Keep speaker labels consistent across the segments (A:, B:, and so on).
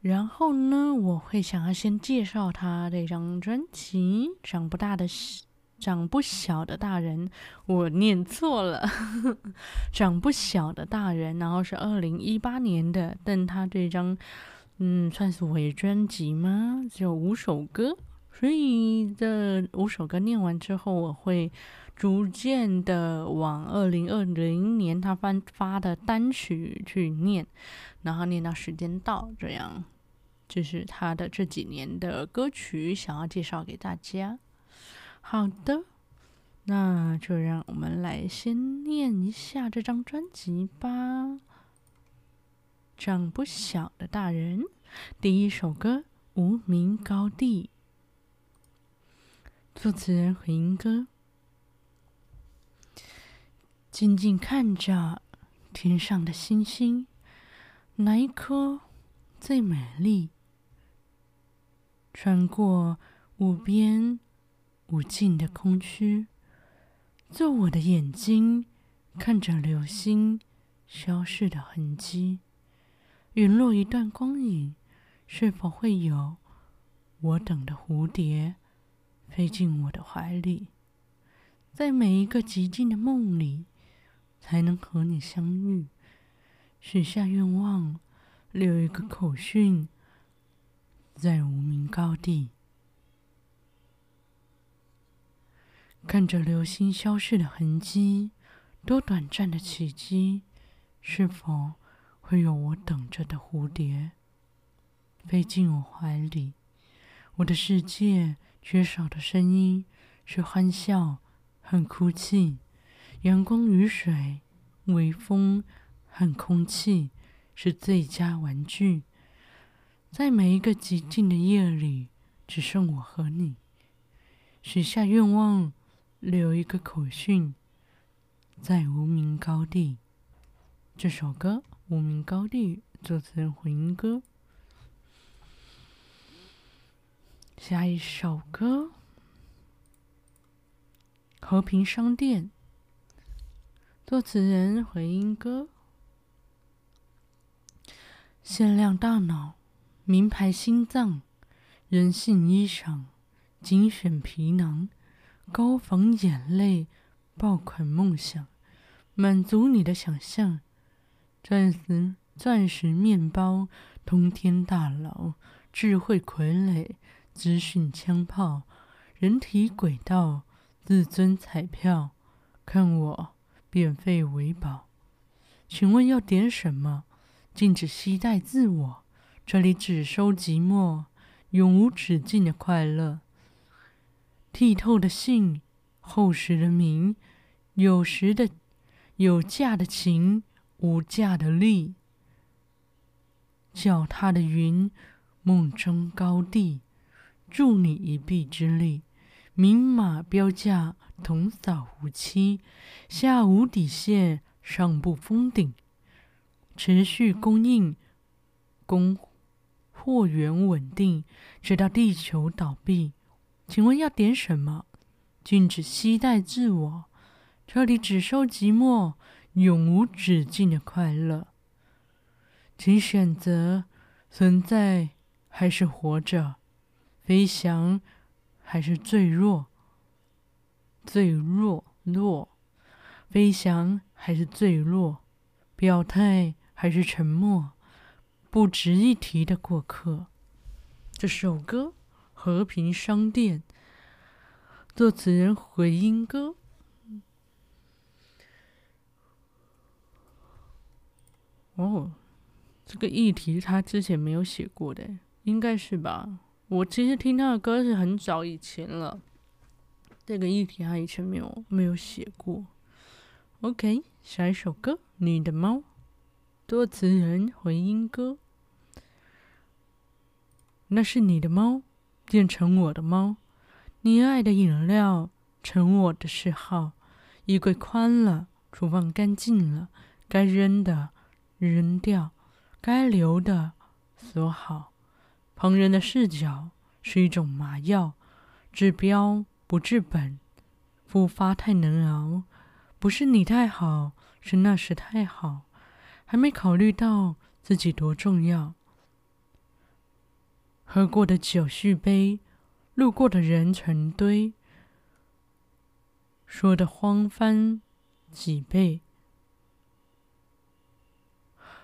A: 然后呢，我会想要先介绍他这张专辑《长不大的长不小的大人》，我念错了，长不小的大人。然后是二零一八年的，但他这张嗯算是伪专辑吗？只有五首歌，所以这五首歌念完之后，我会逐渐的往二零二零年他发发的单曲去念。然后念到时间到，这样就是他的这几年的歌曲，想要介绍给大家。好的，那就让我们来先念一下这张专辑吧。长不小的大人，第一首歌《无名高地》，作词人回音哥。静静看着天上的星星。哪一颗最美丽？穿过无边无尽的空虚，做我的眼睛看着流星消逝的痕迹，陨落一段光影，是否会有我等的蝴蝶飞进我的怀里？在每一个寂静的梦里，才能和你相遇。许下愿望，留一个口讯，在无名高地，看着流星消逝的痕迹，多短暂的奇迹，是否会有我等着的蝴蝶飞进我怀里？我的世界缺少的声音是欢笑和哭泣，阳光、雨水、微风。和空气是最佳玩具，在每一个寂静的夜里，只剩我和你。许下愿望，留一个口讯，在无名高地。这首歌《无名高地》，作词人回音哥。下一首歌《和平商店》，作词人回音哥。限量大脑，名牌心脏，人性衣裳，精选皮囊，高仿眼泪，爆款梦想，满足你的想象。钻石钻石面包，通天大佬，智慧傀儡，资讯枪炮，人体轨道，自尊彩票，看我变废为宝。请问要点什么？禁止携带自我，这里只收寂寞，永无止境的快乐。剔透的信，厚实的名，有时的有价的情，无价的力。脚踏的云，梦中高地，助你一臂之力。明码标价，童叟无欺，下无底线，上不封顶。持续供应，供货源稳定，直到地球倒闭。请问要点什么？禁止携带自我，这里只收寂寞，永无止境的快乐。请选择存在还是活着，飞翔还是坠落？坠落落，飞翔还是坠落？表态。还是沉默，不值一提的过客。这首歌《和平商店》，作词人回音哥。哦，这个议题他之前没有写过的，应该是吧？我其实听他的歌是很早以前了，这个议题他以前没有没有写过。OK，下一首歌《你的猫》。作词人回音哥，那是你的猫，变成我的猫。你爱的饮料成我的嗜好，衣柜宽了，厨房干净了，该扔的扔掉，该留的锁好。旁人的视角是一种麻药，治标不治本，复发太难熬。不是你太好，是那时太好，还没考虑到自己多重要。喝过的酒续杯，路过的人成堆，说的慌翻几倍，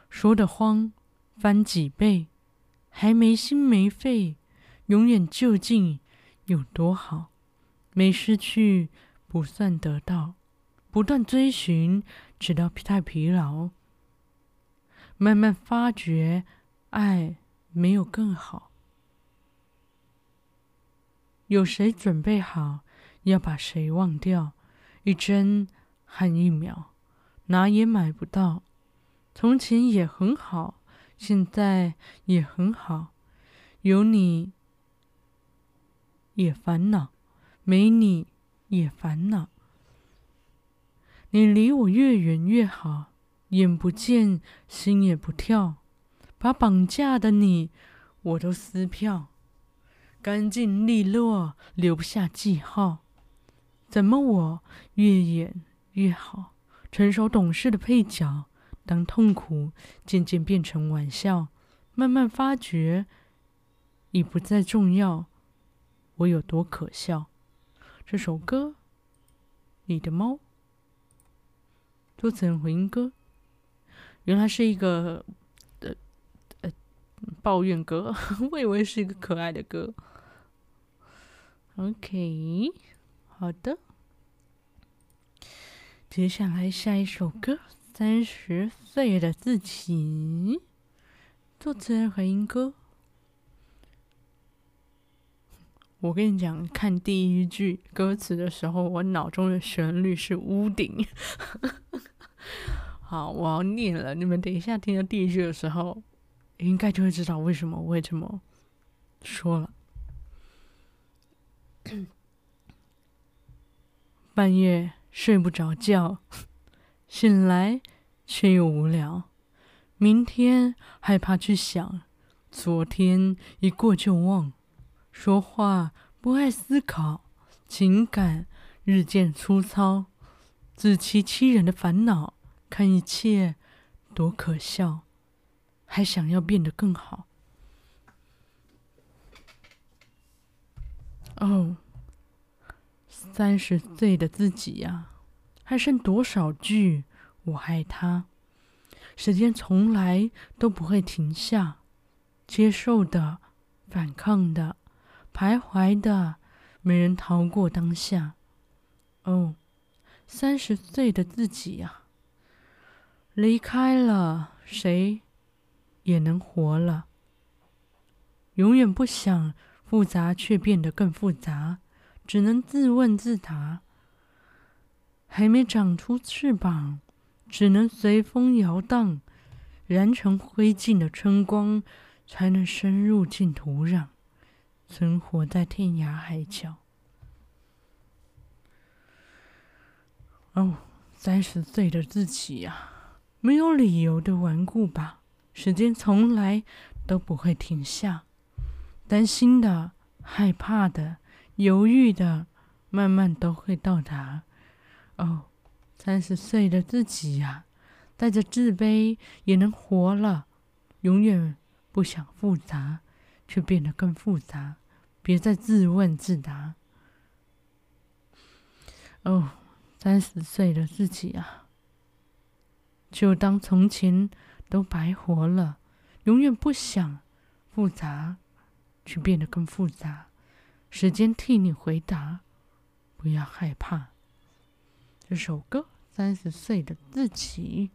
A: 说的慌翻几倍，还没心没肺，永远究竟有多好？没失去不算得到。不断追寻，直到太疲劳，慢慢发觉，爱没有更好。有谁准备好要把谁忘掉？一帧和一秒，哪也买不到。从前也很好，现在也很好。有你也烦恼，没你也烦恼。你离我越远越好，眼不见心也不跳，把绑架的你我都撕票，干净利落，留下记号。怎么我越演越好？成熟懂事的配角，当痛苦渐渐变成玩笑，慢慢发觉已不再重要，我有多可笑？这首歌，你的猫。作词人回音哥，原来是一个呃呃抱怨歌，我以为是一个可爱的歌。OK，好的，接下来下一首歌《三十岁的自己》，作词人回音哥。我跟你讲，看第一句歌词的时候，我脑中的旋律是屋顶。好，我要念了。你们等一下听到第一句的时候，应该就会知道为什么我会这么说了。半夜睡不着觉，醒来却又无聊，明天害怕去想，昨天一过就忘。说话不爱思考，情感日渐粗糙，自欺欺人的烦恼，看一切多可笑，还想要变得更好。哦，三十岁的自己呀，还剩多少句我爱他？时间从来都不会停下，接受的，反抗的。徘徊的，没人逃过当下。哦，三十岁的自己呀，离开了，谁也能活了。永远不想复杂，却变得更复杂，只能自问自答。还没长出翅膀，只能随风摇荡，燃成灰烬的春光，才能深入进土壤。存活在天涯海角。哦，三十岁的自己呀，没有理由的顽固吧？时间从来都不会停下，担心的、害怕的、犹豫的，慢慢都会到达。哦，三十岁的自己呀，带着自卑也能活了，永远不想复杂。却变得更复杂，别再自问自答。哦，三十岁的自己啊，就当从前都白活了，永远不想复杂，却变得更复杂。时间替你回答，不要害怕。这首歌《三十岁的自己》，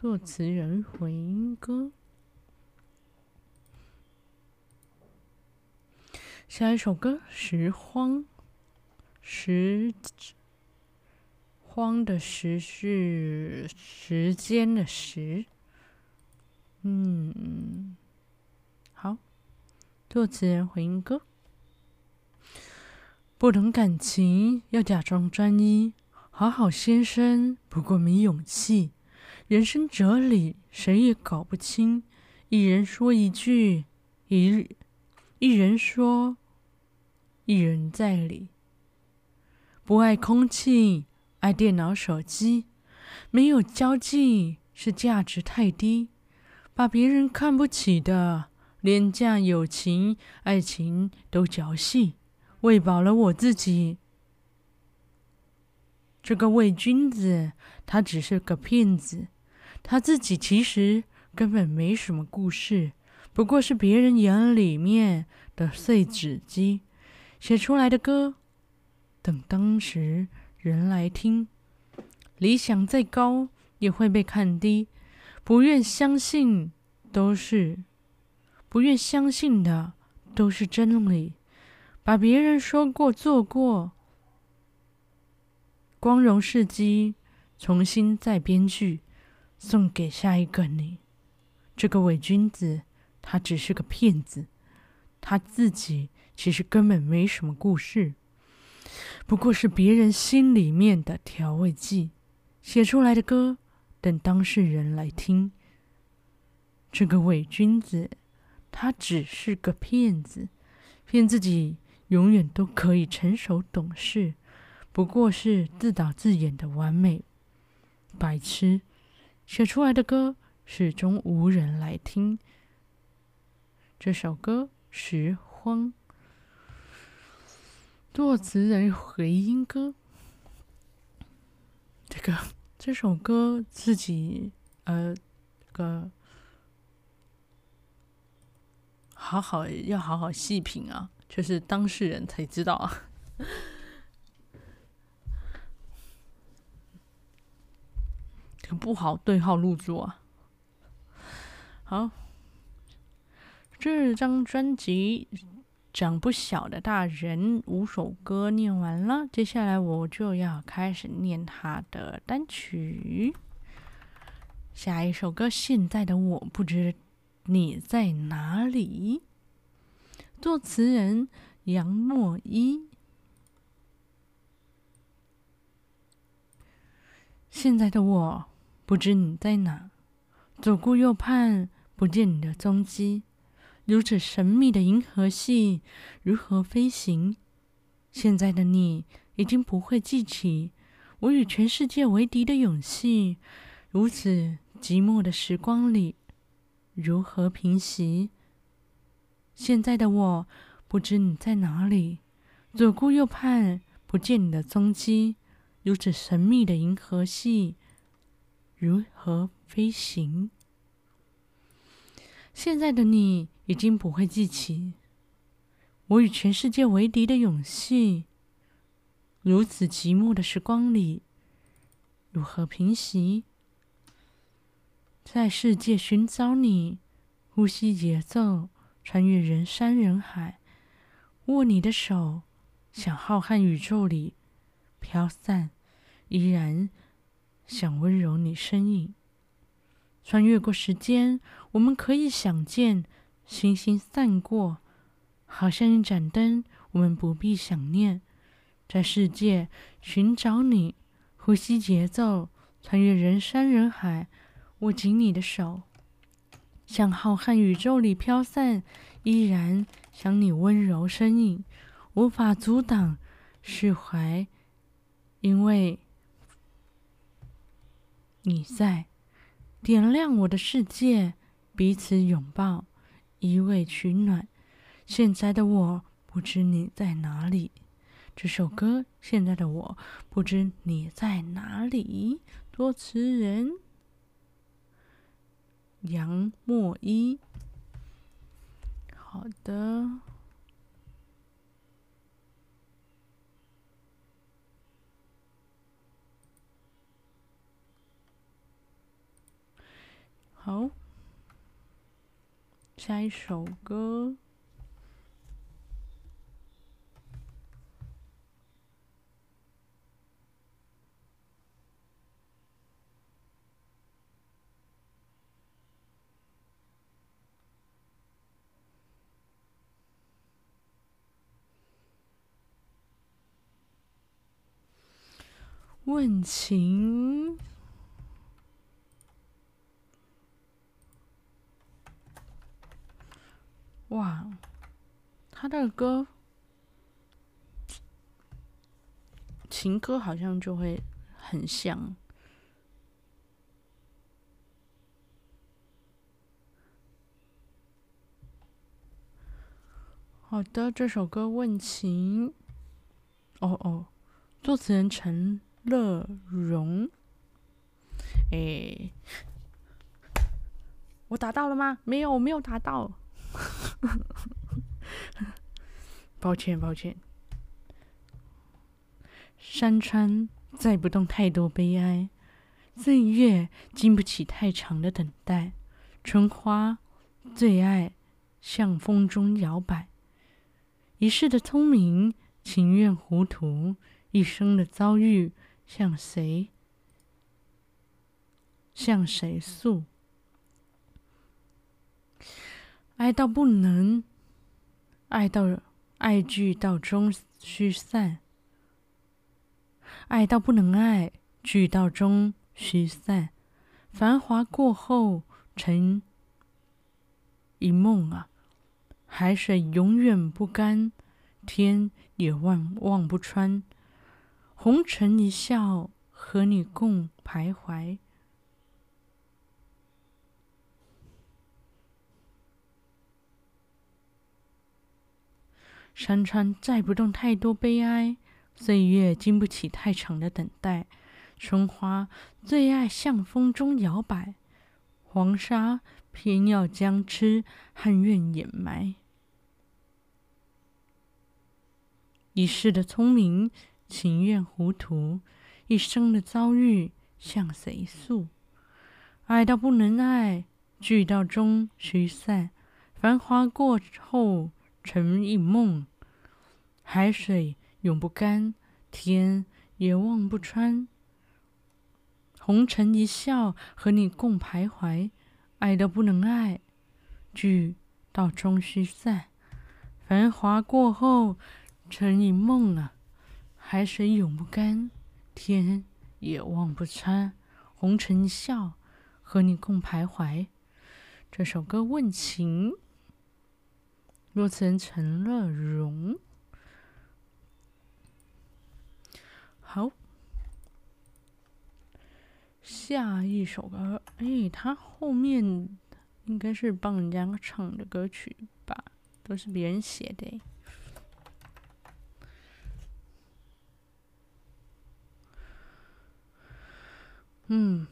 A: 作词人回音哥。下一首歌《拾荒》，时荒的时是时间的时。嗯，好，作词人回音哥。不懂感情要假装专一，好好先生不过没勇气。人生哲理谁也搞不清，一人说一句，一一人说，一人在理。不爱空气，爱电脑手机，没有交际是价值太低，把别人看不起的廉价友情、爱情都嚼细，喂饱了我自己。这个伪君子，他只是个骗子。他自己其实根本没什么故事，不过是别人眼里面的碎纸机写出来的歌。等当时人来听，理想再高也会被看低。不愿相信都是，不愿相信的都是真理。把别人说过做过，光荣事迹，重新再编剧。送给下一个你，这个伪君子，他只是个骗子，他自己其实根本没什么故事，不过是别人心里面的调味剂，写出来的歌，等当事人来听。这个伪君子，他只是个骗子，骗自己永远都可以成熟懂事，不过是自导自演的完美白痴。写出来的歌始终无人来听。这首歌《拾荒》，作词人回音哥。这个这首歌自己呃，个好好要好好细品啊，就是当事人才知道啊。不好对号入座啊！好，这张专辑长不小的大人五首歌念完了，接下来我就要开始念他的单曲。下一首歌，《现在的我不知你在哪里》，作词人杨墨一。现在的我。不知你在哪，左顾右盼，不见你的踪迹。如此神秘的银河系，如何飞行？现在的你已经不会记起我与全世界为敌的勇气。如此寂寞的时光里，如何平息？现在的我不知你在哪里，左顾右盼，不见你的踪迹。如此神秘的银河系。如何飞行？现在的你已经不会记起我与全世界为敌的勇气。如此寂寞的时光里，如何平息？在世界寻找你，呼吸节奏，穿越人山人海，握你的手，向浩瀚宇宙里飘散，依然。想温柔你身影，穿越过时间，我们可以想见星星散过，好像一盏灯，我们不必想念，在世界寻找你，呼吸节奏，穿越人山人海，握紧你的手，向浩瀚宇宙里飘散，依然想你温柔身影，无法阻挡，释怀，因为。你在点亮我的世界，彼此拥抱，依偎取暖。现在的我不知你在哪里。这首歌，现在的我不知你在哪里。作词人杨墨一。好的。好，下一首歌。问情。哇，他的歌，情歌好像就会很像。好的，这首歌《问情》，哦哦，作词人陈乐融。哎，我打到了吗？没有，我没有打到。抱歉，抱歉。山川载不动太多悲哀，岁月经不起太长的等待。春花最爱向风中摇摆。一世的聪明，情愿糊涂；一生的遭遇，向谁向谁诉？爱到不能，爱到爱聚到终须散；爱到不能爱，聚到终须散。繁华过后，成一梦啊。海水永远不干，天也望望不穿。红尘一笑，和你共徘徊。山川载不动太多悲哀，岁月经不起太长的等待。春花最爱向风中摇摆，黄沙偏要将痴和怨掩埋。一世的聪明，情愿糊涂；一生的遭遇，向谁诉？爱到不能爱，聚到终须散。繁华过后，成一梦。海水永不干，天也望不穿。红尘一笑，和你共徘徊。爱到不能爱，聚到终须散。繁华过后。成一梦啊，海水永不干，天也望不穿。红尘一笑，和你共徘徊。这首歌问情，作词人陈乐融。好，下一首歌，哎，他后面应该是帮人家唱的歌曲吧？都是别人写的。嗯，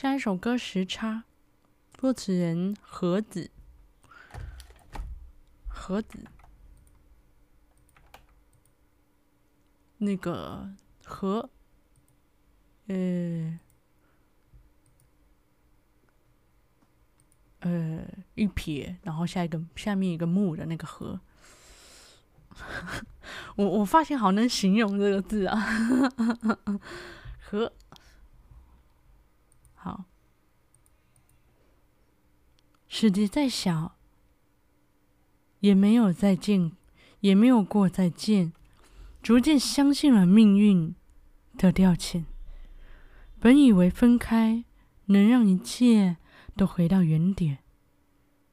A: 下一首歌《时差》，作词人何子，何子，那个何，呃，呃，一撇，然后下一个下面一个木的那个何。我我发现好能形容这个字啊，和好，世界再小，也没有再见，也没有过再见，逐渐相信了命运的调遣。本以为分开能让一切都回到原点，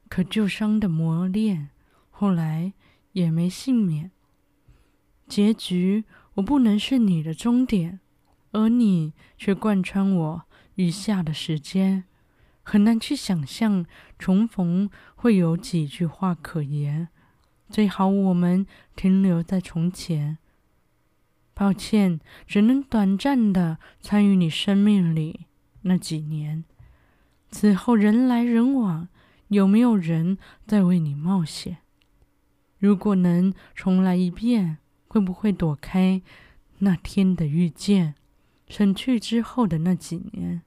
A: 可旧伤的磨练，后来。也没幸免。结局，我不能是你的终点，而你却贯穿我余下的时间。很难去想象重逢会有几句话可言。最好我们停留在从前。抱歉，只能短暂的参与你生命里那几年。此后人来人往，有没有人在为你冒险？如果能重来一遍，会不会躲开那天的遇见，省去之后的那几年，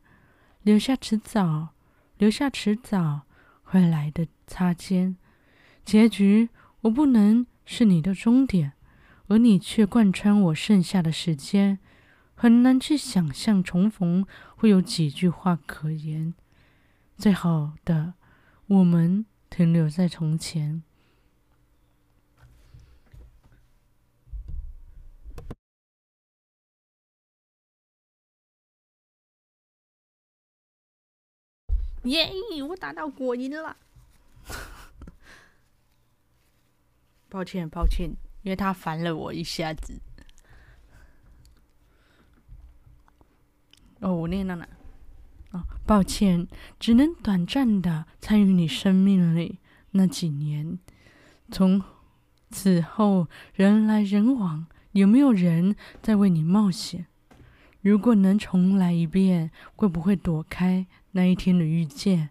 A: 留下迟早，留下迟早会来的擦肩。结局，我不能是你的终点，而你却贯穿我剩下的时间。很难去想象重逢会有几句话可言。最好的，我们停留在从前。耶！我打到果蝇了。抱歉，抱歉，因为他烦了我一下子。哦，我念到哪？哦，抱歉，只能短暂的参与你生命里那几年。从此后，人来人往，有没有人在为你冒险？如果能重来一遍，会不会躲开那一天的遇见？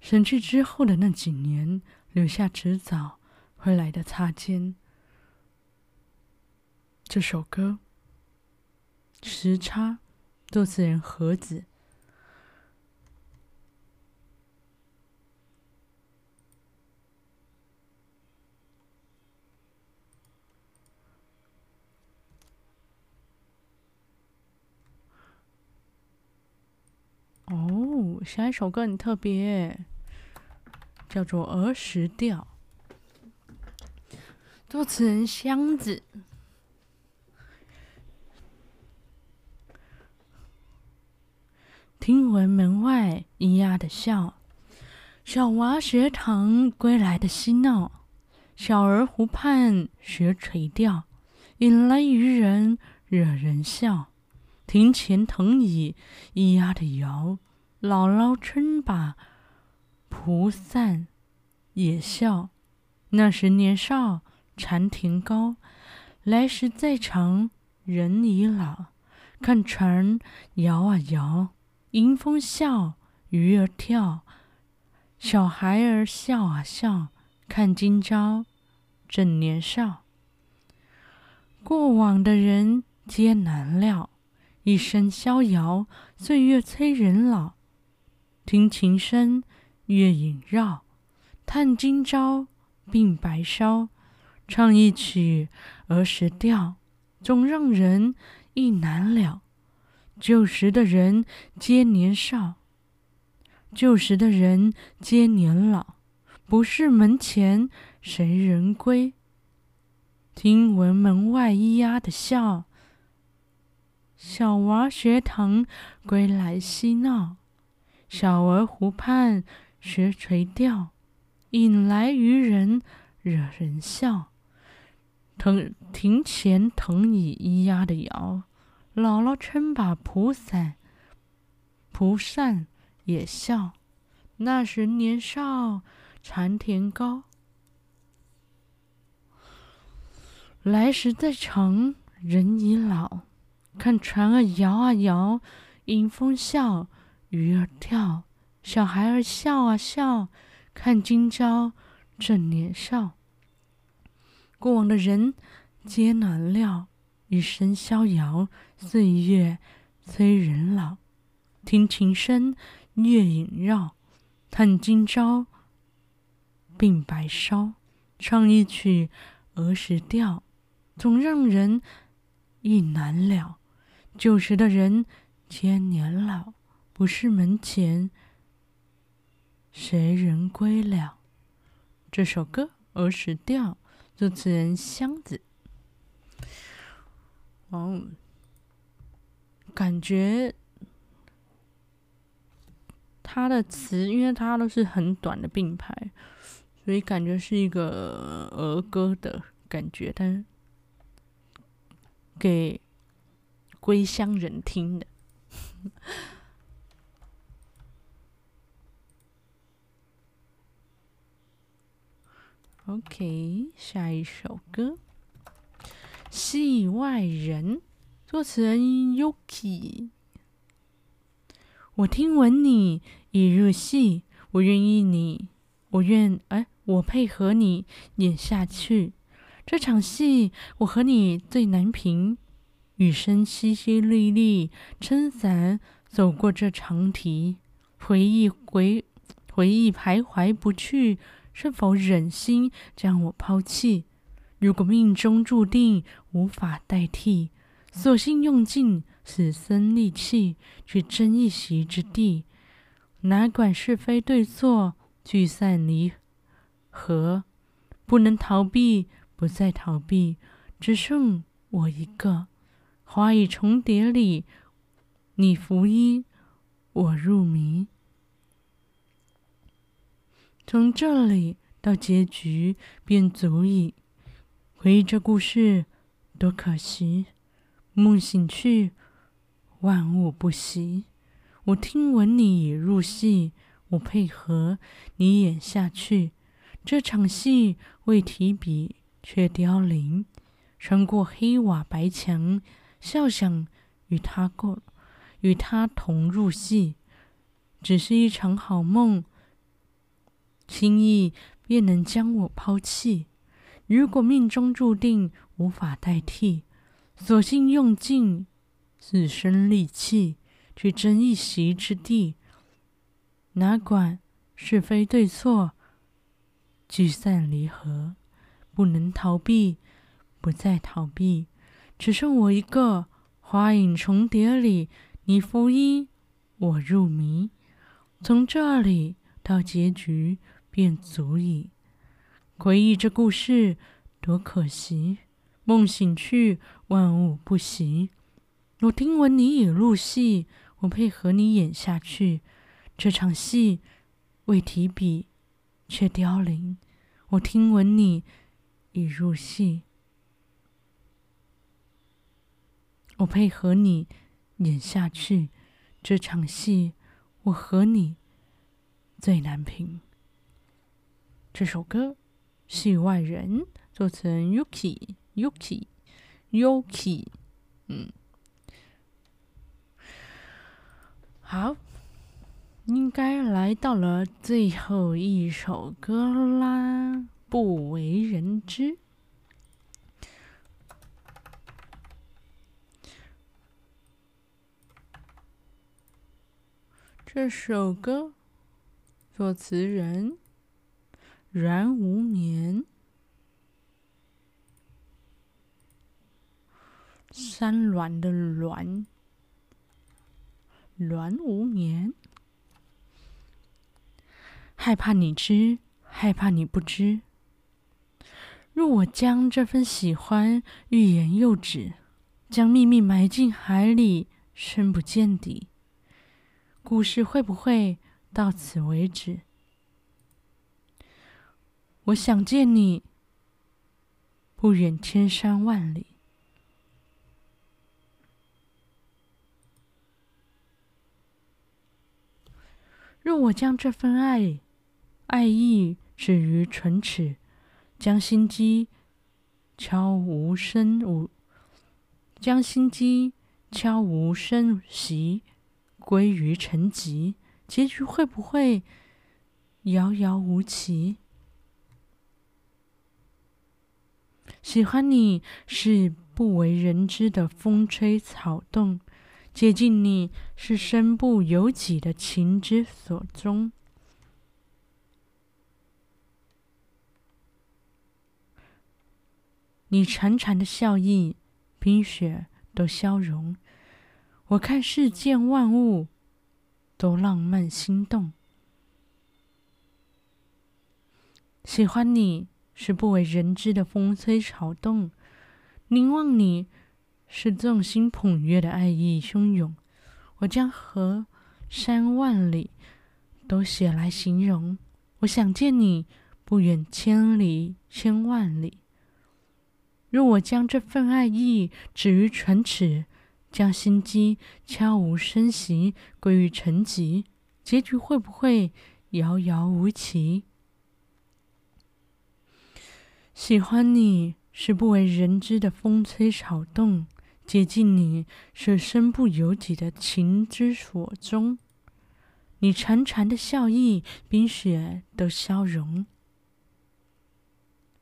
A: 省去之后的那几年，留下迟早会来的擦肩。这首歌《时差》，作词人何子。哦，下一首歌很特别，叫做《儿时调》，作词人箱子。听闻门外咿呀的笑，小娃学堂归来的嬉闹，小儿湖畔学垂钓，引来渔人惹人笑。庭前藤椅咿呀的摇，姥姥撑把蒲扇也笑。那时年少蝉田高，来时再长人已老。看船摇啊摇，迎风笑，鱼儿跳，小孩儿笑啊笑。看今朝正年少，过往的人皆难料。一生逍遥，岁月催人老。听琴声，月影绕，叹今朝，鬓白梢。唱一曲儿时调，总让人意难了。旧时的人皆年少，旧时的人皆年老。不是门前谁人归？听闻门外咿呀的笑。小娃学堂归来嬉闹，小儿湖畔学垂钓，引来渔人惹人笑。藤庭前藤椅咿呀的摇，姥姥撑把蒲伞，蒲扇也笑。那时年少蝉田高，来时再长人已老。看船儿摇啊摇，迎风笑，鱼儿跳，小孩儿笑啊笑。看今朝正年少，过往的人皆难料。一生逍遥，岁月催人老。听琴声，月影绕，叹今朝鬓白烧。唱一曲儿时调，总让人意难了。旧时的人千年老，不是门前谁人归了。这首歌《儿时调》，作词人箱子。哦，感觉他的词，因为他都是很短的并排，所以感觉是一个儿歌的感觉，但是给。归乡人听的，OK，下一首歌《戏外人》，作词人 Yuki。我听闻你已入戏，我愿意你，我愿哎，我配合你演下去。这场戏，我和你最难平。雨声淅淅沥沥，撑伞走过这长堤，回忆回回忆徘徊不去，是否忍心将我抛弃？如果命中注定无法代替，索性用尽此生力气去争一席之地，哪管是非对错，聚散离合，不能逃避，不再逃避，只剩我一个。花影重叠里，你拂衣，我入迷。从这里到结局便足矣。回忆这故事，多可惜！梦醒去，万物不息。我听闻你已入戏，我配合你演下去。这场戏未提笔，却凋零。穿过黑瓦白墙，笑想与他共，与他同入戏，只是一场好梦。轻易便能将我抛弃。如果命中注定无法代替，索性用尽自身力气去争一席之地，哪管是非对错，聚散离合，不能逃避。不再逃避，只剩我一个。花影重叠里，你拂衣，我入迷。从这里到结局便足矣。回忆这故事，多可惜。梦醒去，万物不息。我听闻你已入戏，我配合你演下去。这场戏未提笔，却凋零。我听闻你已入戏。我配合你演下去，这场戏我和你最难平。这首歌《戏外人》作词人 Yuki Yuki Yuki，嗯，好，应该来到了最后一首歌啦，《不为人知》。这首歌作词人然无眠，山峦的峦，峦无眠。害怕你知，害怕你不知。若我将这份喜欢欲言又止，将秘密埋进海里，深不见底。故事会不会到此为止？我想见你，不远千山万里。若我将这份爱爱意止于唇齿，将心机悄无声无，将心机悄无声息。归于沉寂，结局会不会遥遥无期？喜欢你是不为人知的风吹草动，接近你是身不由己的情之所钟。你潺潺的笑意，冰雪都消融。我看世间万物都浪漫心动，喜欢你是不为人知的风吹草动，凝望你是众星捧月的爱意汹涌。我将河山万里都写来形容，我想见你不远千里千万里。若我将这份爱意止于唇齿。将心机悄无声息归于沉寂，结局会不会遥遥无期？喜欢你是不为人知的风吹草动，接近你是身不由己的情之所钟。你潺潺的笑意，冰雪都消融。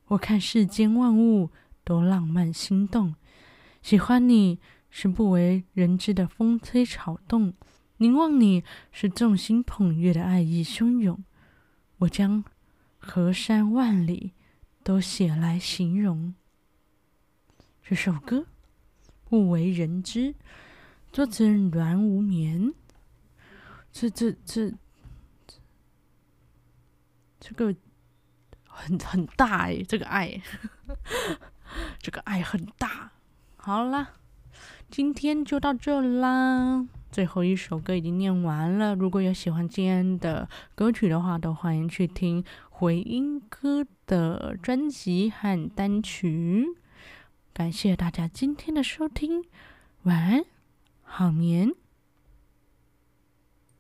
A: 我看世间万物都浪漫心动，喜欢你。是不为人知的风吹草动，凝望你是众星捧月的爱意汹涌。我将河山万里都写来形容。这首歌不为人知，作词人阮无眠。这这这这个很很大哎，这个爱，这个爱很大。好啦。今天就到这啦。最后一首歌已经念完了。如果有喜欢今天的歌曲的话，都欢迎去听回音哥的专辑和单曲。感谢大家今天的收听，晚安，好眠。